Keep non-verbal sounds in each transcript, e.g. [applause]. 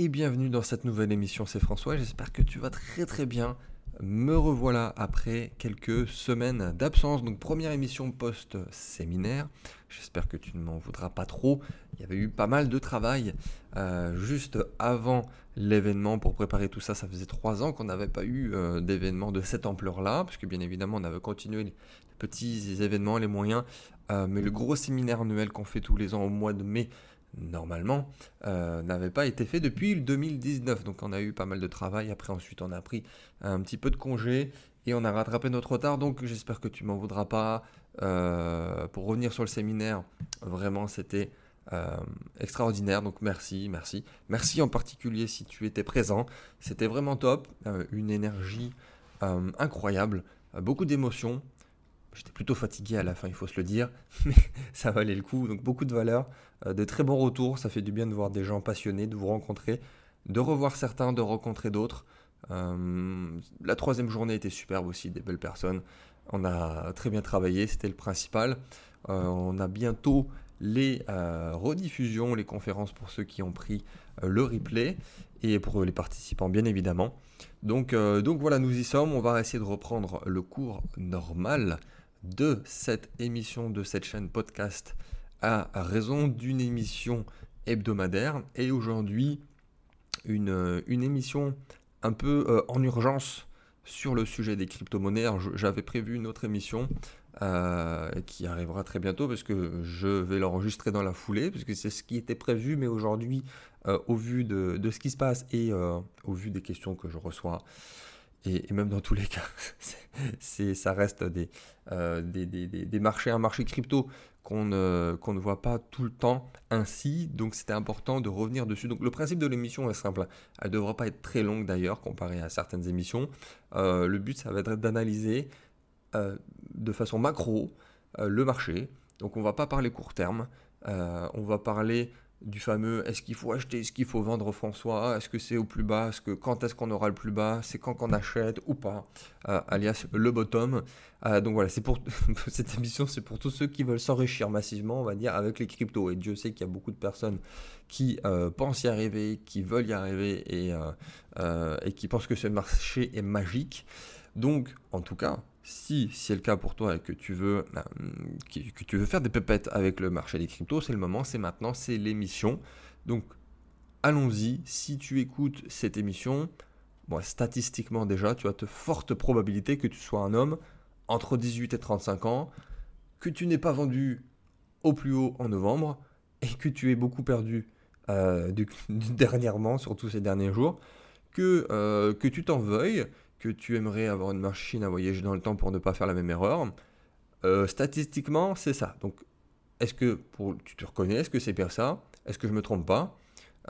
et bienvenue dans cette nouvelle émission, c'est François, j'espère que tu vas très très bien. Me revoilà après quelques semaines d'absence, donc première émission post-séminaire. J'espère que tu ne m'en voudras pas trop. Il y avait eu pas mal de travail euh, juste avant l'événement pour préparer tout ça. Ça faisait trois ans qu'on n'avait pas eu euh, d'événement de cette ampleur-là, puisque bien évidemment on avait continué les petits événements, les moyens, euh, mais le gros séminaire annuel qu'on fait tous les ans au mois de mai normalement, euh, n'avait pas été fait depuis le 2019. Donc on a eu pas mal de travail. Après, ensuite, on a pris un petit peu de congé et on a rattrapé notre retard. Donc j'espère que tu m'en voudras pas. Euh, pour revenir sur le séminaire, vraiment, c'était euh, extraordinaire. Donc merci, merci. Merci en particulier si tu étais présent. C'était vraiment top. une énergie incroyable. beaucoup d'émotions. J'étais plutôt fatigué à la fin, il faut se le dire, [laughs] mais ça valait le coup. Donc beaucoup de valeur, euh, de très bons retours. Ça fait du bien de voir des gens passionnés, de vous rencontrer, de revoir certains, de rencontrer d'autres. Euh, la troisième journée était superbe aussi, des belles personnes. On a très bien travaillé, c'était le principal. Euh, on a bientôt les rediffusions, les conférences pour ceux qui ont pris le replay et pour les participants bien évidemment. Donc, donc voilà, nous y sommes. On va essayer de reprendre le cours normal de cette émission, de cette chaîne podcast, à raison d'une émission hebdomadaire. Et aujourd'hui, une, une, émission un peu euh, en urgence sur le sujet des crypto-monnaies. J'avais prévu une autre émission euh, qui arrivera très bientôt parce que je vais l'enregistrer dans la foulée, parce que c'est ce qui était prévu, mais aujourd'hui, euh, au vu de, de, ce qui se passe et au vu des questions que je reçois, et, même dans tous les cas, [laughs] ça reste des, euh, des, des, des, marchés, un marché crypto qu'on ne, qu'on ne voit pas tout le temps ainsi, donc c'était important de revenir dessus. Donc le principe de l'émission est simple, elle ne devra pas être très longue d'ailleurs comparée à certaines émissions. Euh, le but, ça va être d'analyser euh, de façon macro le marché, donc on ne va pas parler court terme, on va parler du fameux est-ce qu'il faut acheter, est-ce qu'il faut vendre François, est-ce que c'est au plus bas, est-ce que quand est-ce qu'on aura le plus bas, c'est quand qu'on achète ou pas, euh, alias le bottom. Euh, donc voilà, c'est pour [laughs] cette émission, c'est pour tous ceux qui veulent s'enrichir massivement, on va dire, avec les cryptos. Et Dieu sait qu'il y a beaucoup de personnes qui euh, pensent y arriver, qui veulent y arriver et, et qui pensent que ce marché est magique. Donc, en tout cas, si c'est le cas pour toi et que tu veux, euh, que, tu veux faire des pépettes avec le marché des cryptos, c'est le moment, c'est maintenant, c'est l'émission. Donc allons-y. Si tu écoutes cette émission, bon, statistiquement déjà, tu as de fortes probabilités que tu sois un homme entre 18 et 35 ans, que tu n'aies pas vendu au plus haut en novembre et que tu aies beaucoup perdu euh, [laughs] dernièrement, surtout ces derniers jours, que, euh, que tu t'en veuilles que tu aimerais avoir une machine à voyager dans le temps pour ne pas faire la même erreur. Euh, statistiquement, c'est ça. Donc, est-ce que tu te reconnais Est-ce que c'est bien ça? Est-ce que je me trompe pas?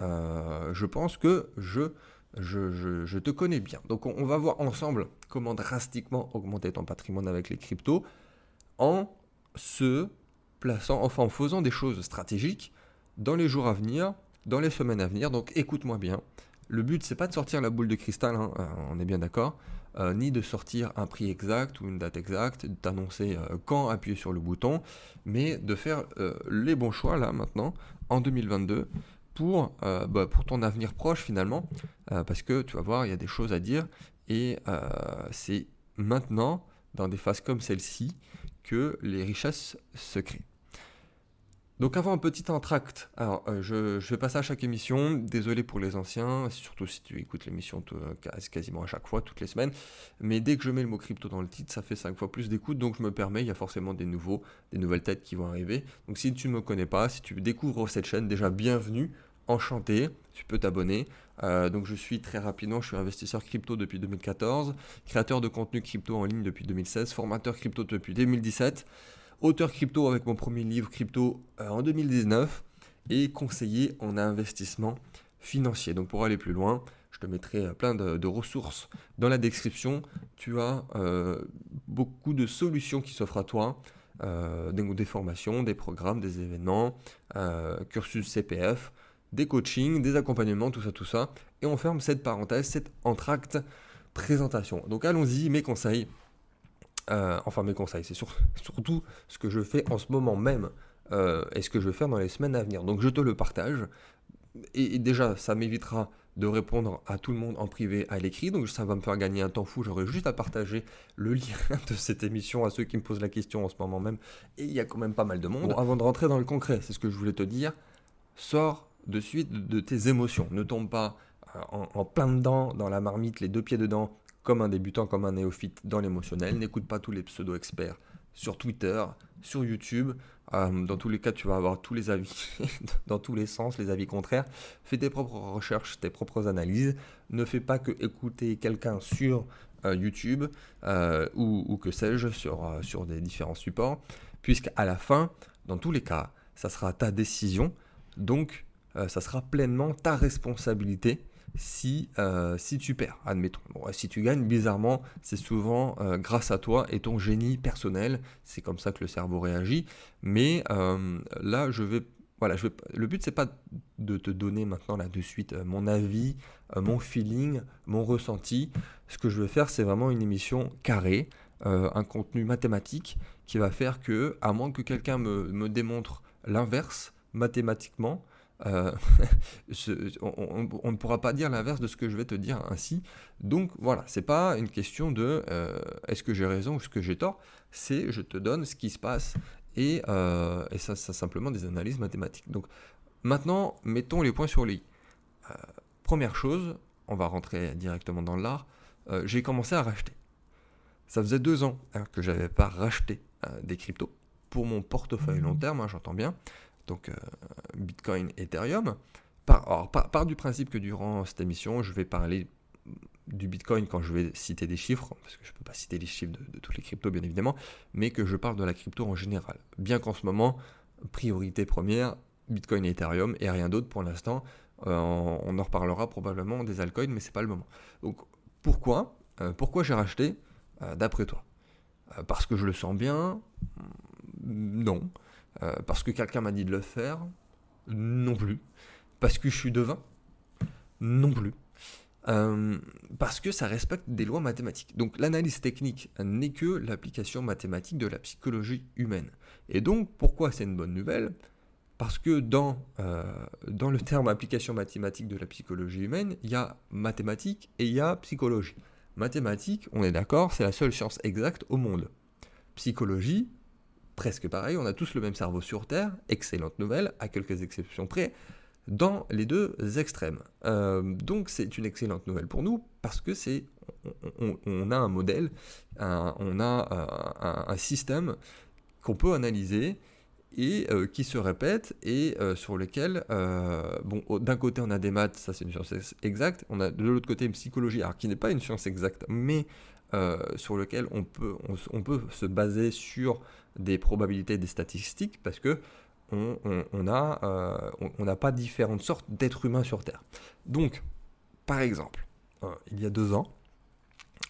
Euh, Je pense que je, je, je, te connais bien. Donc, on, va voir ensemble comment drastiquement augmenter ton patrimoine avec les cryptos en se plaçant, enfin en faisant des choses stratégiques dans les jours à venir, dans les semaines à venir. Donc, écoute-moi bien. Le but, c'est pas de sortir la boule de cristal, hein, euh, on est bien d'accord, euh, ni de sortir un prix exact ou une date exacte, d'annoncer euh, quand appuyer sur le bouton, mais de faire les bons choix là maintenant, en 2022, pour, bah, pour ton avenir proche finalement, parce que tu vas voir, il y a des choses à dire, et c'est maintenant, dans des phases comme celle-ci, que les richesses se créent. Donc avant un petit entracte, alors euh, je, je, fais pas ça à chaque émission, désolé pour les anciens, surtout si tu écoutes l'émission quasiment à chaque fois, toutes les semaines, mais dès que je mets le mot crypto dans le titre, ça fait 5 fois plus d'écoute, donc je me permets, il y a forcément des nouveaux, des nouvelles têtes qui vont arriver. Donc si tu ne me connais pas, si tu découvres cette chaîne, déjà bienvenue, enchanté, tu peux t'abonner. Euh, donc je suis très rapidement, je suis investisseur crypto depuis 2014, créateur de contenu crypto en ligne depuis 2016, formateur crypto depuis 2017 auteur crypto avec mon premier livre crypto euh, en 2019 et conseiller en investissement financier. Donc pour aller plus loin, je te mettrai euh, plein de, ressources dans la description. Tu as euh, beaucoup de solutions qui s'offrent à toi. des, des, formations, des programmes, des événements, cursus CPF, des coachings, des accompagnements, tout ça, tout ça. Et on ferme cette parenthèse, cette entracte présentation. Donc allons-y, mes conseils euh, enfin mes conseils, c'est surtout ce que je fais en ce moment même euh, et ce que je vais faire dans les semaines à venir. Donc je te le partage. et, déjà, ça m'évitera de répondre à tout le monde en privé à l'écrit, donc ça va me faire gagner un temps fou, j'aurai juste à partager le lien [laughs] de cette émission à ceux qui me posent la question en ce moment même, et il y a quand même pas mal de monde. avant de rentrer dans le concret, c'est ce que je voulais te dire, sors de suite de tes émotions, ne tombe pas euh, en, plein dedans, dans la marmite, les deux pieds dedans, comme un débutant, comme un néophyte dans l'émotionnel, n'écoute pas tous les pseudo-experts sur Twitter, sur YouTube, euh, dans tous les cas, tu vas avoir tous les avis, [laughs] dans tous les sens, les avis contraires. Fais tes propres recherches, tes propres analyses. Ne fais pas que écouter quelqu'un sur euh, YouTube euh, ou, que sais-je, sur, sur des différents supports, puisqu'à la fin, dans tous les cas, ça sera ta décision. Donc, ça sera pleinement ta responsabilité si, euh, si tu perds, admettons. si tu gagnes, bizarrement, c'est souvent euh, grâce à toi et ton génie personnel. C'est comme ça que le cerveau réagit. Mais euh, là, je vais. Voilà, je vais, le but, c'est pas de te donner maintenant, là, de suite, mon avis, mon feeling, mon ressenti. Ce que je veux faire, c'est vraiment une émission carrée, un contenu mathématique qui va faire que, à moins que quelqu'un me, me démontre l'inverse, mathématiquement, euh, [laughs] on, ne pourra pas dire l'inverse de ce que je vais te dire ainsi. Donc voilà, c'est pas une question de euh, est-ce que j'ai raison ou est-ce que j'ai tort, c'est je te donne ce qui se passe et, euh, et ça, c'est simplement des analyses mathématiques. Donc maintenant, mettons les points sur les i. première chose, on va rentrer directement dans l'art, j'ai commencé à racheter. Ça faisait deux ans hein, que j'avais pas racheté des cryptos pour mon portefeuille long terme, hein, j'entends bien donc euh, Bitcoin, Ethereum. Par, du principe que durant cette émission, je vais parler du Bitcoin quand je vais citer des chiffres, parce que je ne peux pas citer les chiffres de, toutes les cryptos bien évidemment, mais que je parle de la crypto en général. Bien qu'en ce moment, priorité première, Bitcoin et Ethereum et rien d'autre pour l'instant. Euh, on en reparlera probablement des altcoins, mais c'est pas le moment. Donc pourquoi euh, Pourquoi j'ai racheté? D'après toi Parce que je le sens bien? Non. Euh, parce que quelqu'un m'a dit de le faire Non plus. Parce que je suis devin Non plus. Euh, parce que ça respecte des lois mathématiques. Donc l'analyse technique n'est que l'application mathématique de la psychologie humaine. Et donc pourquoi c'est une bonne nouvelle? Parce que dans, euh, dans le terme application mathématique de la psychologie humaine, il y a mathématiques et il y a psychologie. Mathématiques, on est d'accord, c'est la seule science exacte au monde. Psychologie, presque pareil, on a tous le même cerveau sur Terre, excellente nouvelle, à quelques exceptions près, dans les deux extrêmes. Euh, donc c'est une excellente nouvelle pour nous parce que c'est on, a un modèle, on a un, système qu'on peut analyser et euh, qui se répète et euh, sur lequel, bon, d'un côté on a des maths, ça c'est une science exacte, on a de l'autre côté une psychologie, qui n'est pas une science exacte, mais sur lequel on peut, on, peut se baser sur des probabilités, des statistiques, parce que on n'a euh, on, pas différentes sortes d'êtres humains sur Terre. Donc, par exemple, euh, il y a deux ans,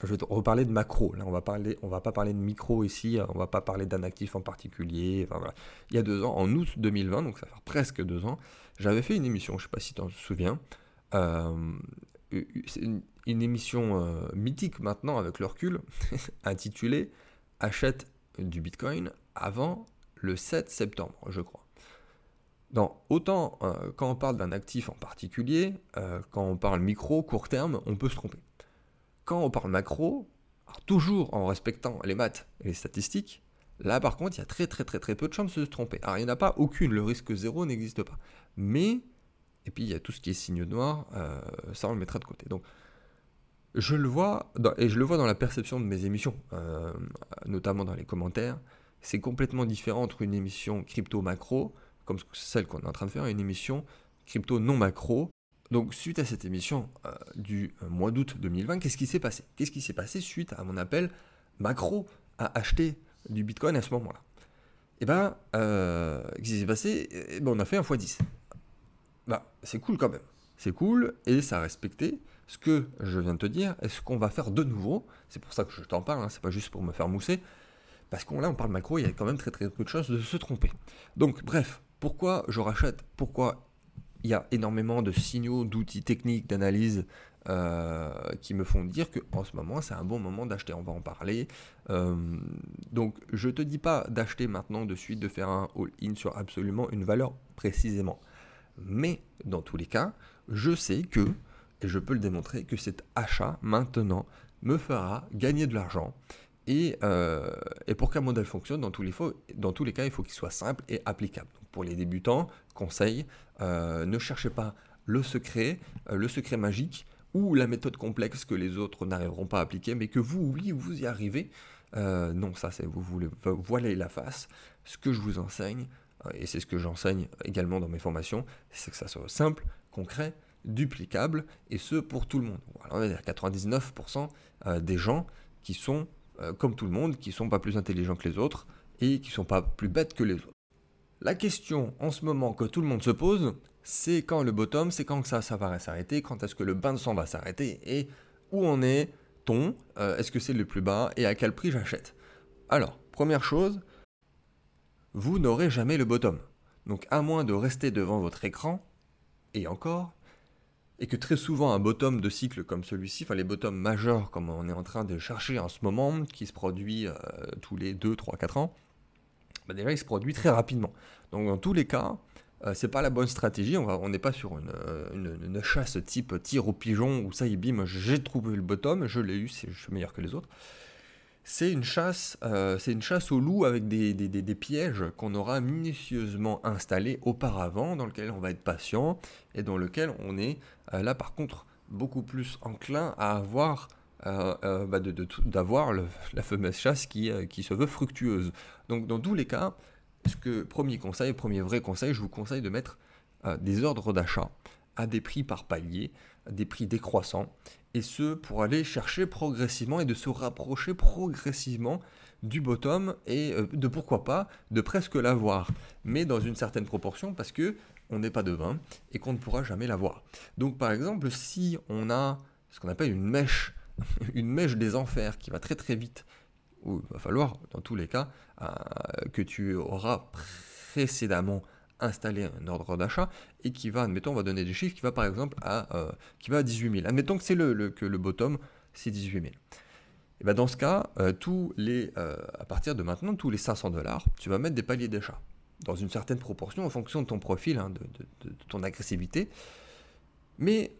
je vais reparler de macro. Là, on va va pas parler de micro ici, on va pas parler d'un actif en particulier. Il y a deux ans, en août 2020, donc ça fait presque deux ans, j'avais fait une émission, je ne sais pas si tu t'en souviens, euh, une, émission mythique maintenant avec le recul, [laughs] intitulée Achète du Bitcoin avant le 7 septembre, je crois. Donc, autant euh, quand on parle d'un actif en particulier, euh, quand on parle micro, court terme, on peut se tromper. Quand on parle macro, toujours en respectant les maths et les statistiques, là par contre, il y a très très très très peu de chances de se tromper. Alors, il n'y en a pas aucune, le risque zéro n'existe pas. Mais, et puis il y a tout ce qui est signe noir, euh, ça on le mettra de côté. Donc, je le vois, et je le vois dans la perception de mes émissions, notamment dans les commentaires, c'est complètement différent entre une émission crypto macro, comme celle qu'on est en train de faire, et une émission crypto non macro. Donc suite à cette émission euh, du euh, mois d'août 2020, qu'est-ce qui s'est passé? Qu'est-ce qui s'est passé suite à mon appel macro à acheter du Bitcoin à ce moment-là? Eh bien, qu'est-ce qui s'est passé? Eh ben, On a fait un x10. Bah, c'est cool quand même. C'est cool et ça a respecté ce que je viens de te dire est ce qu'on va faire de nouveau. C'est pour ça que je t'en parle, hein, c'est pas juste pour me faire mousser. Parce qu'on là, on parle macro, il y a quand même très très peu de chances de se tromper. Donc, bref, pourquoi je rachète? Pourquoi il y a énormément de signaux, d'outils techniques, d'analyse euh, qui me font dire qu'en ce moment, c'est un bon moment d'acheter. On va en parler. Euh, donc, je te dis pas d'acheter maintenant de suite, de faire un all-in sur absolument une valeur précisément. Mais dans tous les cas, je sais que, et je peux le démontrer, que cet achat maintenant me fera gagner de l'argent. Et, euh, pour qu'un modèle fonctionne, dans tous, les cas, il faut qu'il soit simple et applicable. pour les débutants, conseil, euh, ne cherchez pas le secret, euh, le secret magique ou la méthode complexe que les autres n'arriveront pas à appliquer, mais que vous, oui, vous y arrivez. non, ça, c'est vous voulez voiler la face. Ce que je vous enseigne, et c'est ce que j'enseigne également dans mes formations, c'est que ça soit simple, concret, duplicable, et ce pour tout le monde. Voilà, on va dire 99% des gens qui sont euh, comme tout le monde, qui sont pas plus intelligents que les autres, et qui sont pas plus bêtes que les autres. La question en ce moment que tout le monde se pose, c'est quand le bottom, c'est quand ça, ça va s'arrêter, quand est-ce que le bain de sang va s'arrêter, et où en est-on, euh, est-ce que c'est le plus bas, et à quel prix j'achète? Alors, première chose, vous n'aurez jamais le bottom. Donc à moins de rester devant votre écran, et encore, et que très souvent un bottom de cycle comme celui-ci, enfin les bottoms majeurs comme on est en train de chercher en ce moment, qui se produit euh, tous les 2, 3, 4 ans, bah déjà il se produit très rapidement. Donc dans tous les cas, euh, c'est pas la bonne stratégie, on n'est pas sur euh, une, une, chasse type tir au pigeon où ça y bim, j'ai trouvé le bottom, je l'ai eu, je suis meilleur que les autres c'est une chasse, euh, une chasse au loup avec des, pièges qu'on aura minutieusement installés auparavant, dans lequel on va être patient et dans lequel on est euh, là par contre beaucoup plus enclin à avoir euh, bah, d'avoir la fameuse chasse qui, qui se veut fructueuse. Donc dans tous les cas, ce que premier conseil, premier vrai conseil, je vous conseille de mettre des ordres d'achat à des prix par palier, des prix décroissants, et ce pour aller chercher progressivement et de se rapprocher progressivement du bottom et euh, de pourquoi pas de presque l'avoir, mais dans une certaine proportion parce que on n'est pas devin et qu'on ne pourra jamais l'avoir. Donc par exemple, si on a ce qu'on appelle une mèche, [laughs] une mèche des enfers qui va très très vite, ou il va falloir dans tous les cas euh, que tu auras précédemment installer un ordre d'achat et qui va, admettons, on va donner des chiffres, qui va par exemple à, euh, qui va à 18 000. Admettons que c'est le, que le bottom, c'est 18 000. Et dans ce cas, euh, tous les, euh, à partir de maintenant, tous les 500 dollars, tu vas mettre des paliers d'achat dans une certaine proportion en fonction de ton profil, hein, de, de, ton agressivité. Mais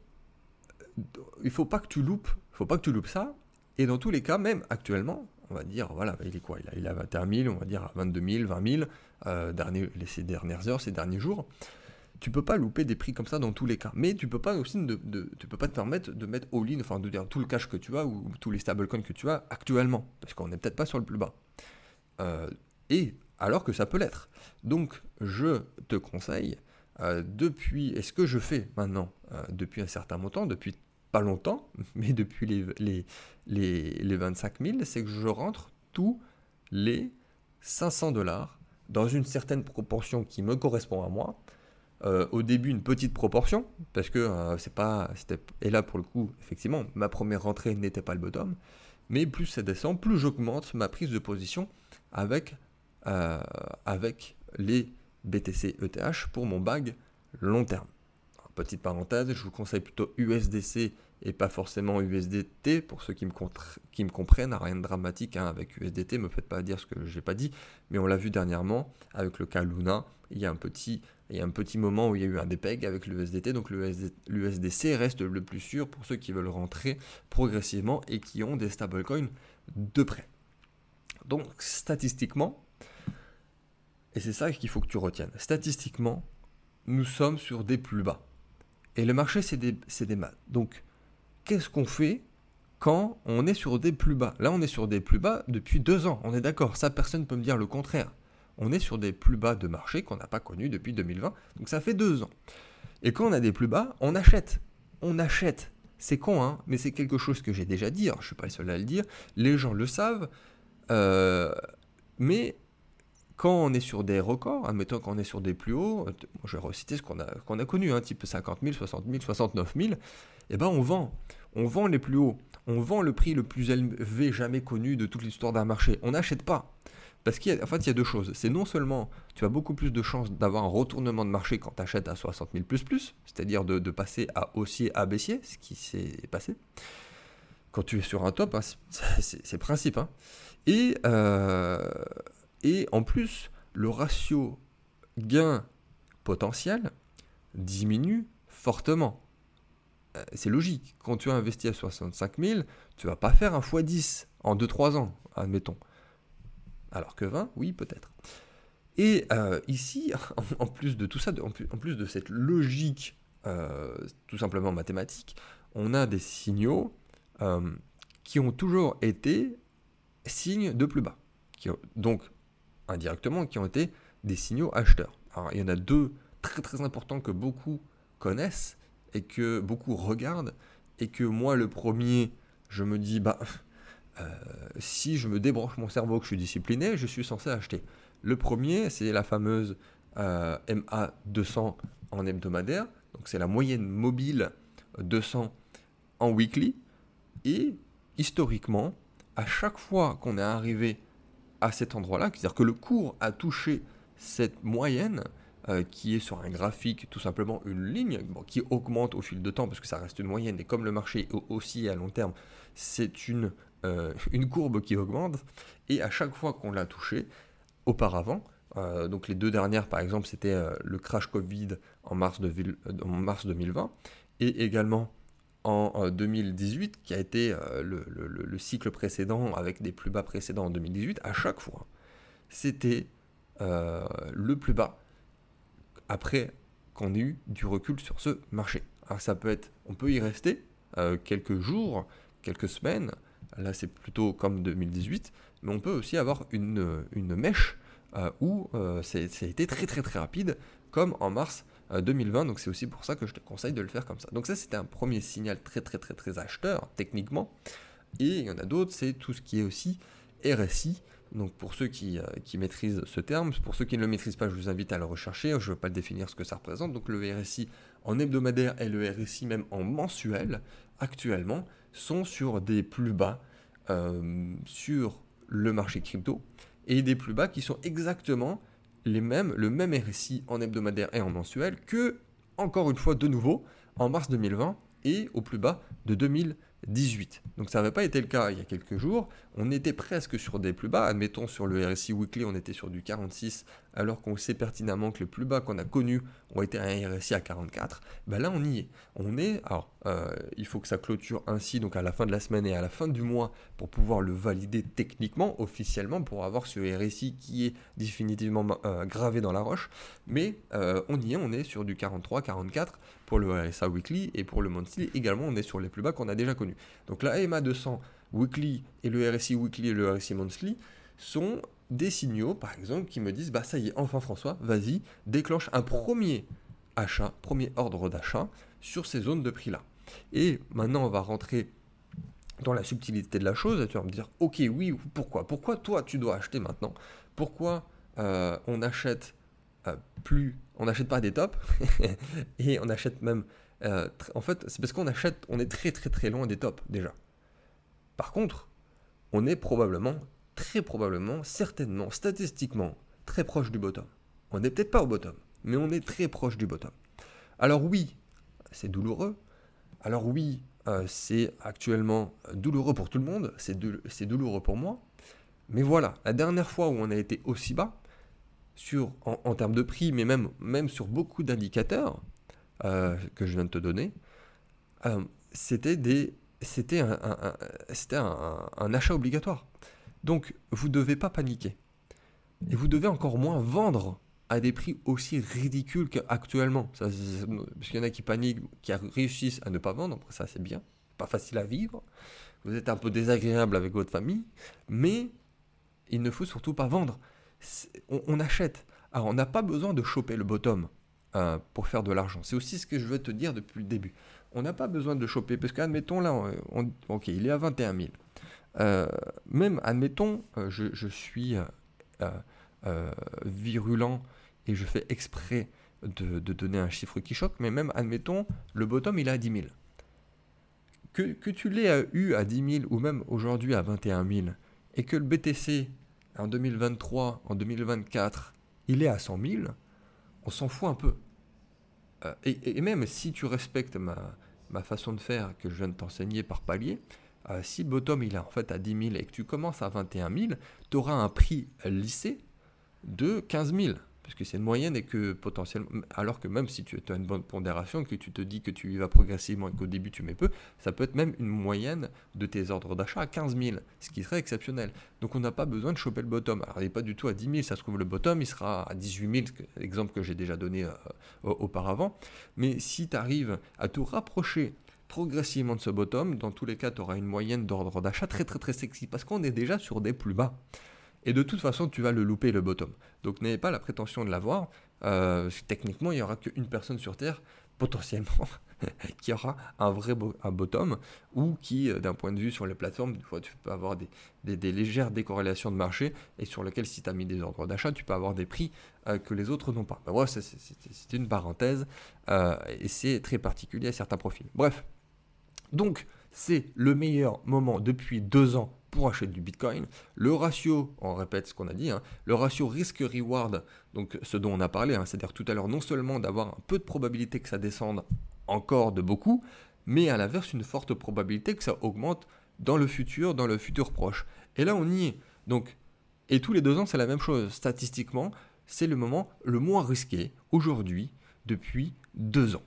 il faut pas que tu loupes, faut pas que tu loupes ça. Et dans tous les cas, même actuellement, on va dire, voilà, il est quoi il a, il a 21 000, on va dire à 22 000, 20 000, euh, dernier, ces dernières heures, ces derniers jours. Tu peux pas louper des prix comme ça dans tous les cas. Mais tu peux pas aussi de, tu peux pas te permettre de mettre all-in, enfin de dire tout le cash que tu as ou tous les stablecoins que tu as actuellement. Parce qu'on n'est peut-être pas sur le plus bas. Euh, et alors que ça peut l'être. Donc je te conseille, euh, depuis, et ce que je fais maintenant, depuis un certain montant, depuis pas longtemps, mais depuis les, les, les, les 25 000, c'est que je rentre tous les 500 dollars dans une certaine proportion qui me correspond à moi. Euh, au début, une petite proportion, parce que euh, c'est pas. Et là, pour le coup, effectivement, ma première rentrée n'était pas le bottom. Mais plus ça descend, plus j'augmente ma prise de position avec, euh, avec les BTC ETH pour mon bag long terme. Petite parenthèse, je vous conseille plutôt USDC et pas forcément USDT pour ceux qui me, comprennent. Rien de dramatique hein, avec USDT, me faites pas dire ce que j'ai pas dit, mais on l'a vu dernièrement avec le cas Luna. Il y a un petit, il y a un petit moment où il y a eu un dépeg avec l'USDT, donc l'USDC reste le plus sûr pour ceux qui veulent rentrer progressivement et qui ont des stablecoins de près. Donc statistiquement, et c'est ça qu'il faut que tu retiennes, statistiquement, nous sommes sur des plus bas. Et le marché, c'est des, des maths. Donc, qu'est-ce qu'on fait quand on est sur des plus bas? Là, on est sur des plus bas depuis deux ans. On est d'accord. Ça, personne ne peut me dire le contraire. On est sur des plus bas de marché qu'on n'a pas connus depuis 2020. Donc, ça fait deux ans. Et quand on a des plus bas, on achète. On achète. C'est con, hein, mais c'est quelque chose que j'ai déjà dit. je ne suis pas le seul à le dire. Les gens le savent. Euh, mais quand on est sur des records, admettons qu'on est sur des plus hauts, euh, je vais reciter ce qu'on a, connu, hein, type 50 000, 60 000, 69 000, eh ben on vend. On vend les plus hauts. On vend le prix le plus élevé jamais connu de toute l'histoire d'un marché. On n'achète pas. Parce qu'en fait, il y a deux choses. C'est non seulement, tu as beaucoup plus de chances d'avoir un retournement de marché quand tu achètes à 60 000 plus plus, c'est-à-dire de, passer à haussier à baissier, ce qui s'est passé. Quand tu es sur un top, hein, c'est le principe. Hein. Et, euh, et en plus, le ratio gain potentiel diminue fortement. Euh, c'est logique. Quand tu as investi à 65 000, tu vas pas faire un x10 en 2-3 ans, admettons. Alors que 20, oui, peut-être. Et euh, ici, [laughs] en plus de tout ça, en plus de cette logique euh, tout simplement mathématique, on a des signaux qui ont toujours été signes de plus bas. Donc, indirectement, qui ont été des signaux acheteurs. Alors, il y en a deux très très importants que beaucoup connaissent et que beaucoup regardent et que moi le premier je me dis bah euh, si je me débranche mon cerveau que je suis discipliné je suis censé acheter. Le premier c'est la fameuse euh, MA 200 en hebdomadaire. Donc c'est la moyenne mobile 200 en weekly. Et historiquement à chaque fois qu'on est arrivé à cet endroit là c'est à dire que le cours a touché cette moyenne euh, qui est sur un graphique tout simplement une ligne qui augmente au fil de temps parce que ça reste une moyenne et comme le marché aussi à long terme c'est une, euh, une courbe qui augmente. Et à chaque fois qu'on l'a touché auparavant euh, donc les deux dernières par exemple c'était le crash Covid en mars, de, en mars 2020 et également en 2018 qui a été le, le, cycle précédent avec des plus bas précédents en 2018 à chaque fois c'était le plus bas après qu'on ait eu du recul sur ce marché. Ça peut être, on peut y rester euh, quelques jours, quelques semaines, là c'est plutôt comme 2018, mais on peut aussi avoir une, une mèche euh, où euh, ça a été très très très rapide, comme en mars 2020, donc c'est aussi pour ça que je te conseille de le faire comme ça. Donc ça c'était un premier signal très très très très acheteur, techniquement, et il y en a d'autres, c'est tout ce qui est aussi RSI, donc pour ceux qui, euh, qui, maîtrisent ce terme, pour ceux qui ne le maîtrisent pas, je vous invite à le rechercher, je ne veux pas définir ce que ça représente. Donc le RSI en hebdomadaire et le RSI même en mensuel, actuellement, sont sur des plus bas euh, sur le marché crypto, et des plus bas qui sont exactement les mêmes, le même RSI en hebdomadaire et en mensuel que, encore une fois, de nouveau, en mars 2020 et au plus bas de 2020. 18. Donc ça n'avait pas été le cas il y a quelques jours. On était presque sur des plus bas. Admettons sur le RSI Weekly, on était sur du 46, alors qu'on sait pertinemment que les plus bas qu'on a connus ont été un RSI à 44. Ben là, on y est. On est. Alors, euh, il faut que ça clôture ainsi, donc à la fin de la semaine et à la fin du mois, pour pouvoir le valider techniquement, officiellement, pour avoir ce RSI qui est définitivement euh, gravé dans la roche. Mais euh, on y est. On est sur du 43, 44 pour le RSA Weekly et pour le Monthly également, on est sur les plus bas qu'on a déjà connus. Donc la EMA 200 Weekly et le RSI Weekly et le RSI Monthly sont des signaux, par exemple, qui me disent bah ça y est, enfin François, vas-y, déclenche un premier achat, premier ordre d'achat sur ces zones de prix là. Et maintenant, on va rentrer dans la subtilité de la chose, tu vas me dire, ok, oui, pourquoi? Pourquoi toi, tu dois acheter maintenant? Pourquoi euh, on achète euh, plus, on n'achète pas des tops? [laughs] Et on achète même. Euh, en fait, c'est parce qu'on achète, on est très très très loin des tops déjà. Par contre, on est probablement, très probablement, certainement, statistiquement, très proche du bottom. On n'est peut-être pas au bottom, mais on est très proche du bottom. Alors oui, c'est douloureux. Alors oui, euh, c'est actuellement douloureux pour tout le monde. C'est douloureux pour moi. Mais voilà, la dernière fois où on a été aussi bas, sur, en, termes de prix, mais même, même sur beaucoup d'indicateurs euh, que je viens de te donner, euh, c'était des c'était un, un, achat obligatoire. Donc, vous ne devez pas paniquer. Et vous devez encore moins vendre à des prix aussi ridicules qu'actuellement. Parce qu'il y en a qui paniquent, qui réussissent à ne pas vendre. ça, c'est bien. Pas facile à vivre. Vous êtes un peu désagréable avec votre famille. Mais il ne faut surtout pas vendre on, achète. Alors, on n'a pas besoin de choper le bottom euh, pour faire de l'argent. C'est aussi ce que je veux te dire depuis le début. On n'a pas besoin de choper, parce qu'admettons là, ok, il est à 21 000. Euh, même, admettons, euh, je, suis virulent et je fais exprès de, donner un chiffre qui choque, mais même, admettons, le bottom, il est à 10 000. Que, que tu l'aies eu à 10 000 ou même aujourd'hui à 21 000, et que le BTC en 2023, en 2024, il est à 100 000, on s'en fout un peu. Euh, et, même si tu respectes ma, ma, façon de faire que je viens de t'enseigner par palier, euh, si le bottom il est en fait à 10 000 et que tu commences à 21 000, tu auras un prix lissé de 15 000. Parce que c'est une moyenne et que potentiellement, alors que même si tu as une bonne pondération, que tu te dis que tu y vas progressivement et qu'au début tu mets peu, ça peut être même une moyenne de tes ordres d'achat à 15 000, ce qui serait exceptionnel. Donc on n'a pas besoin de choper le bottom. Alors n'est pas du tout à 10 000, ça se trouve le bottom, il sera à 18 000, l'exemple que j'ai déjà donné euh, auparavant. Mais si tu arrives à te rapprocher progressivement de ce bottom, dans tous les cas, tu auras une moyenne d'ordre d'achat très très très sexy, parce qu'on est déjà sur des plus bas. Et de toute façon, tu vas le louper le bottom. Donc n'ayez pas la prétention de l'avoir. Euh, techniquement, il n'y aura qu'une personne sur Terre, potentiellement, [laughs] qui aura un vrai un bottom, ou qui, euh, d'un point de vue sur les plateformes, tu peux avoir des, légères décorrélations de marché, et sur lesquelles, si tu as mis des ordres d'achat, tu peux avoir des prix euh, que les autres n'ont pas. Ben, c'est une parenthèse, et c'est très particulier à certains profils. Bref, donc c'est le meilleur moment depuis deux ans pour acheter du Bitcoin. Le ratio, on répète ce qu'on a dit, hein, le ratio risque-reward, donc ce dont on a parlé, hein, c'est-à-dire tout à l'heure, non seulement d'avoir un peu de probabilité que ça descende encore de beaucoup, mais à l'inverse, une forte probabilité que ça augmente dans le futur, dans le futur proche. Et là, on y est. Donc, et tous les deux ans, c'est la même chose. Statistiquement, c'est le moment le moins risqué aujourd'hui depuis deux ans.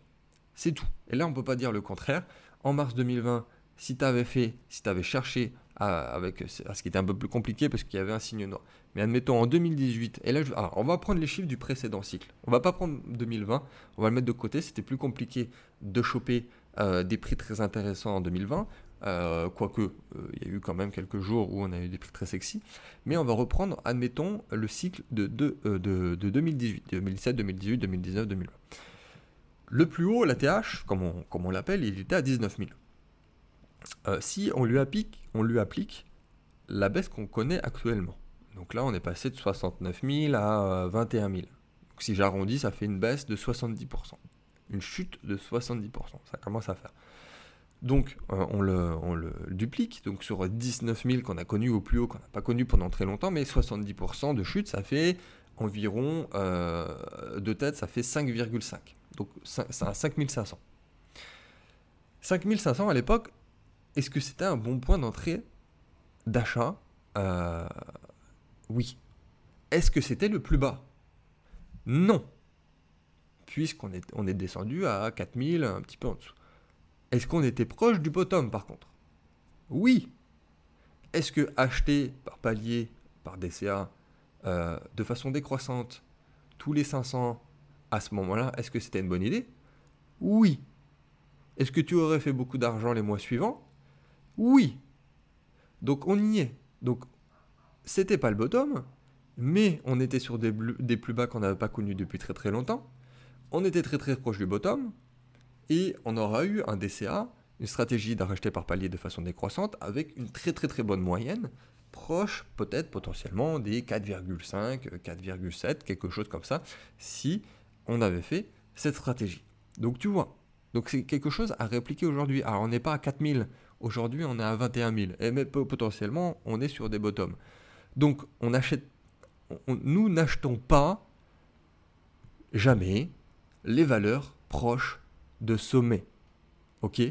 C'est tout. Et là, on ne peut pas dire le contraire. En mars 2020, si tu avais fait, si tu avais cherché avec ce qui était un peu plus compliqué parce qu'il y avait un signe noir. Mais admettons en 2018, et là, on va prendre les chiffres du précédent cycle. On va pas prendre 2020, on va le mettre de côté. C'était plus compliqué de choper euh, des prix très intéressants en 2020. Euh, quoique, euh, il y a eu quand même quelques jours où on a eu des prix très sexy. Mais on va reprendre, admettons, le cycle de, de, de, 2018, 2017, 2018, 2019, 2020. Le plus haut, la TH, comme on, comme on l'appelle, il était à 19 000. Euh, si on lui, applique, on lui applique la baisse qu'on connaît actuellement. Donc là, on est passé de 69 000 à 21 000. Donc si j'arrondis, ça fait une baisse de 70%. Une chute de 70%. Ça commence à faire. Donc euh, on, le, duplique, donc sur 19 000 qu'on a connu au plus haut, qu'on n'a pas connu pendant très longtemps, mais 70% de chute, ça fait environ, euh, de tête, ça fait 5,5. Donc c'est à 5500. 5500 à l'époque, est-ce que c'était un bon point d'entrée d'achat euh, Oui. Est-ce que c'était le plus bas? Non. Puisqu'on est, descendu à 4000, un petit peu en dessous. Est-ce qu'on était proche du bottom par contre? Oui. Est-ce que acheter par palier, par DCA, euh, de façon décroissante, tous les 500 à ce moment-là, est-ce que c'était une bonne idée? Oui. Est-ce que tu aurais fait beaucoup d'argent les mois suivants? Oui. Donc on y est. Donc c'était pas le bottom, mais on était sur des, plus bas qu'on n'avait pas connus depuis très très longtemps. On était très très proche du bottom, et on aura eu un DCA, une stratégie d'arracher par palier de façon décroissante, avec une très très très bonne moyenne, proche peut-être potentiellement des 4,5, 4,7, quelque chose comme ça, si on avait fait cette stratégie. Donc tu vois, donc c'est quelque chose à répliquer aujourd'hui. Alors on n'est pas à 4000, Aujourd'hui, on est à 21 000. Et mais potentiellement, on est sur des bottoms. Donc, on achète, nous n'achetons pas jamais les valeurs proches de sommet. Ok?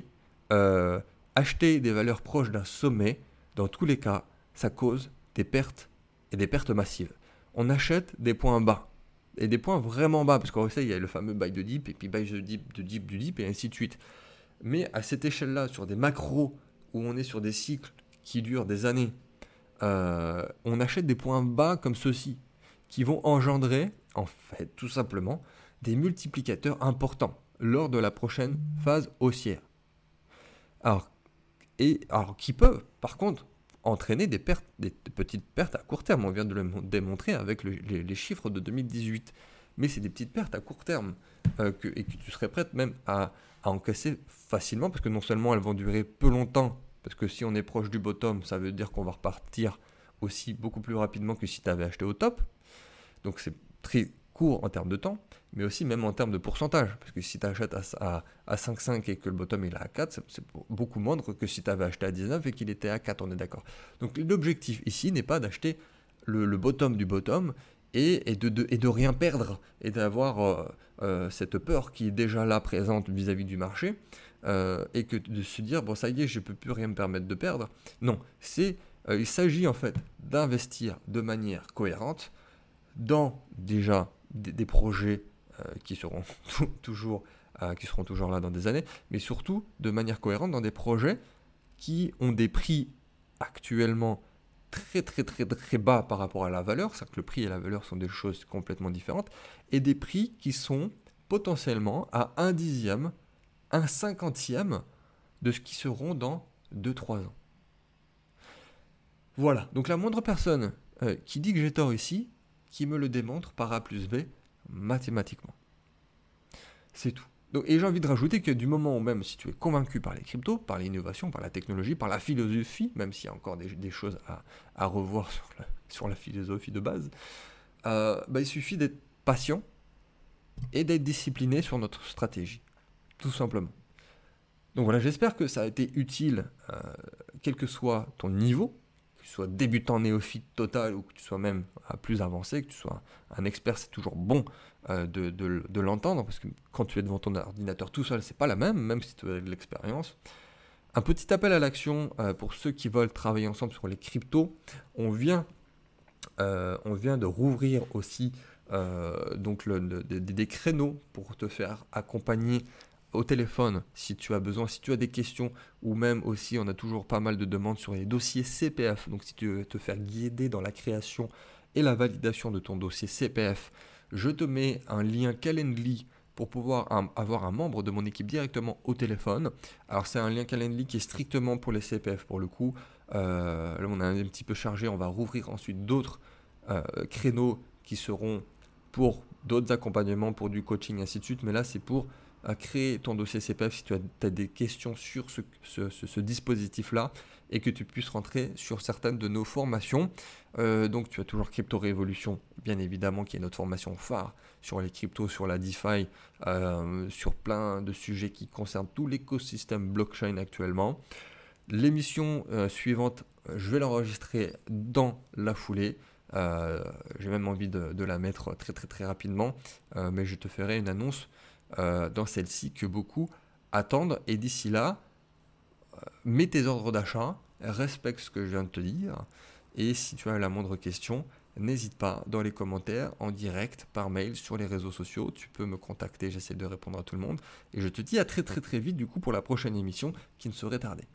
Euh, Acheter des valeurs proches d'un sommet, dans tous les cas, ça cause des pertes et des pertes massives. On achète des points bas et des points vraiment bas parce qu'en fait, il y a le fameux buy de dip et puis buy de dip, de dip, du dip et ainsi de suite. Mais à cette échelle-là, sur des macros où on est sur des cycles qui durent des années, euh, on achète des points bas comme ceux-ci, qui vont engendrer, en fait, tout simplement, des multiplicateurs importants lors de la prochaine phase haussière. Alors, et, alors qui peuvent, par contre, entraîner des pertes, des petites pertes à court terme. On vient de le démontrer avec les, chiffres de 2018. Mais c'est des petites pertes à court terme euh, que, et que tu serais prête même à, à encaisser facilement parce que non seulement elles vont durer peu longtemps, parce que si on est proche du bottom, ça veut dire qu'on va repartir aussi beaucoup plus rapidement que si tu avais acheté au top. Donc c'est très court en termes de temps, mais aussi même en termes de pourcentage. Parce que si tu achètes à, à, 5,5 et que le bottom est à 4, c'est beaucoup moindre que si tu avais acheté à 19 et qu'il était à 4, on est d'accord. Donc l'objectif ici n'est pas d'acheter le, bottom du bottom et, et, de, et, de, rien perdre et d'avoir euh, euh, cette peur qui est déjà là présente vis-à-vis du marché euh, et que de se dire bon ça y est je peux plus rien me permettre de perdre. Non c'est il s'agit en fait d'investir de manière cohérente dans déjà des, projets qui seront toujours qui seront toujours là dans des années, mais surtout de manière cohérente dans des projets qui ont des prix actuellement très très très très bas par rapport à la valeur, c'est-à-dire que le prix et la valeur sont des choses complètement différentes, et des prix qui sont potentiellement à un dixième, un cinquantième de ce qui seront dans 2-3 ans. Voilà, donc la moindre personne euh, qui dit que j'ai tort ici, qui me le démontre par A plus B mathématiquement. C'est tout et j'ai envie de rajouter que du moment où même si tu es convaincu par les cryptos, par l'innovation, par la technologie, par la philosophie, même s'il y a encore des, choses à, revoir [laughs] sur la, philosophie de base, euh, bah, il suffit d'être patient et d'être discipliné sur notre stratégie, tout simplement. Donc voilà, j'espère que ça a été utile, euh, quel que soit ton niveau, sois débutant néophyte total ou que tu sois même plus avancé, que tu sois un expert, c'est toujours bon euh, de, l'entendre, parce que quand tu es devant ton ordinateur tout seul, c'est pas la même, même si tu as de l'expérience. Un petit appel à l'action euh, pour ceux qui veulent travailler ensemble sur les cryptos. On vient, euh, on vient de rouvrir aussi donc des créneaux pour te faire accompagner au téléphone si tu as besoin, si tu as des questions, ou même aussi on a toujours pas mal de demandes sur les dossiers CPF. Donc si tu veux te faire guider dans la création et la validation de ton dossier CPF, je te mets un lien Calendly pour pouvoir avoir un membre de mon équipe directement au téléphone. Alors c'est un lien Calendly qui est strictement pour les CPF pour le coup. Euh, là on a un petit peu chargé, on va rouvrir ensuite d'autres euh, créneaux qui seront pour d'autres accompagnements, pour du coaching, ainsi de suite. Mais là c'est pour à créer ton dossier CPF si tu as, des questions sur ce, dispositif-là et que tu puisses rentrer sur certaines de nos formations. Euh, donc tu as toujours Crypto Révolution, bien évidemment, qui est notre formation phare sur les cryptos, sur la DeFi, euh, sur plein de sujets qui concernent tout l'écosystème blockchain actuellement. L'émission euh, suivante, je vais l'enregistrer dans la foulée. J'ai même envie de, de, la mettre très très très rapidement, mais je te ferai une annonce dans celle-ci que beaucoup attendent. Et d'ici là, euh, mets tes ordres d'achat, respecte ce que je viens de te dire. Et si tu as la moindre question, n'hésite pas dans les commentaires, en direct, par mail, sur les réseaux sociaux. Tu peux me contacter, j'essaie de répondre à tout le monde. Et je te dis à très très très vite du coup pour la prochaine émission qui ne serait tardée.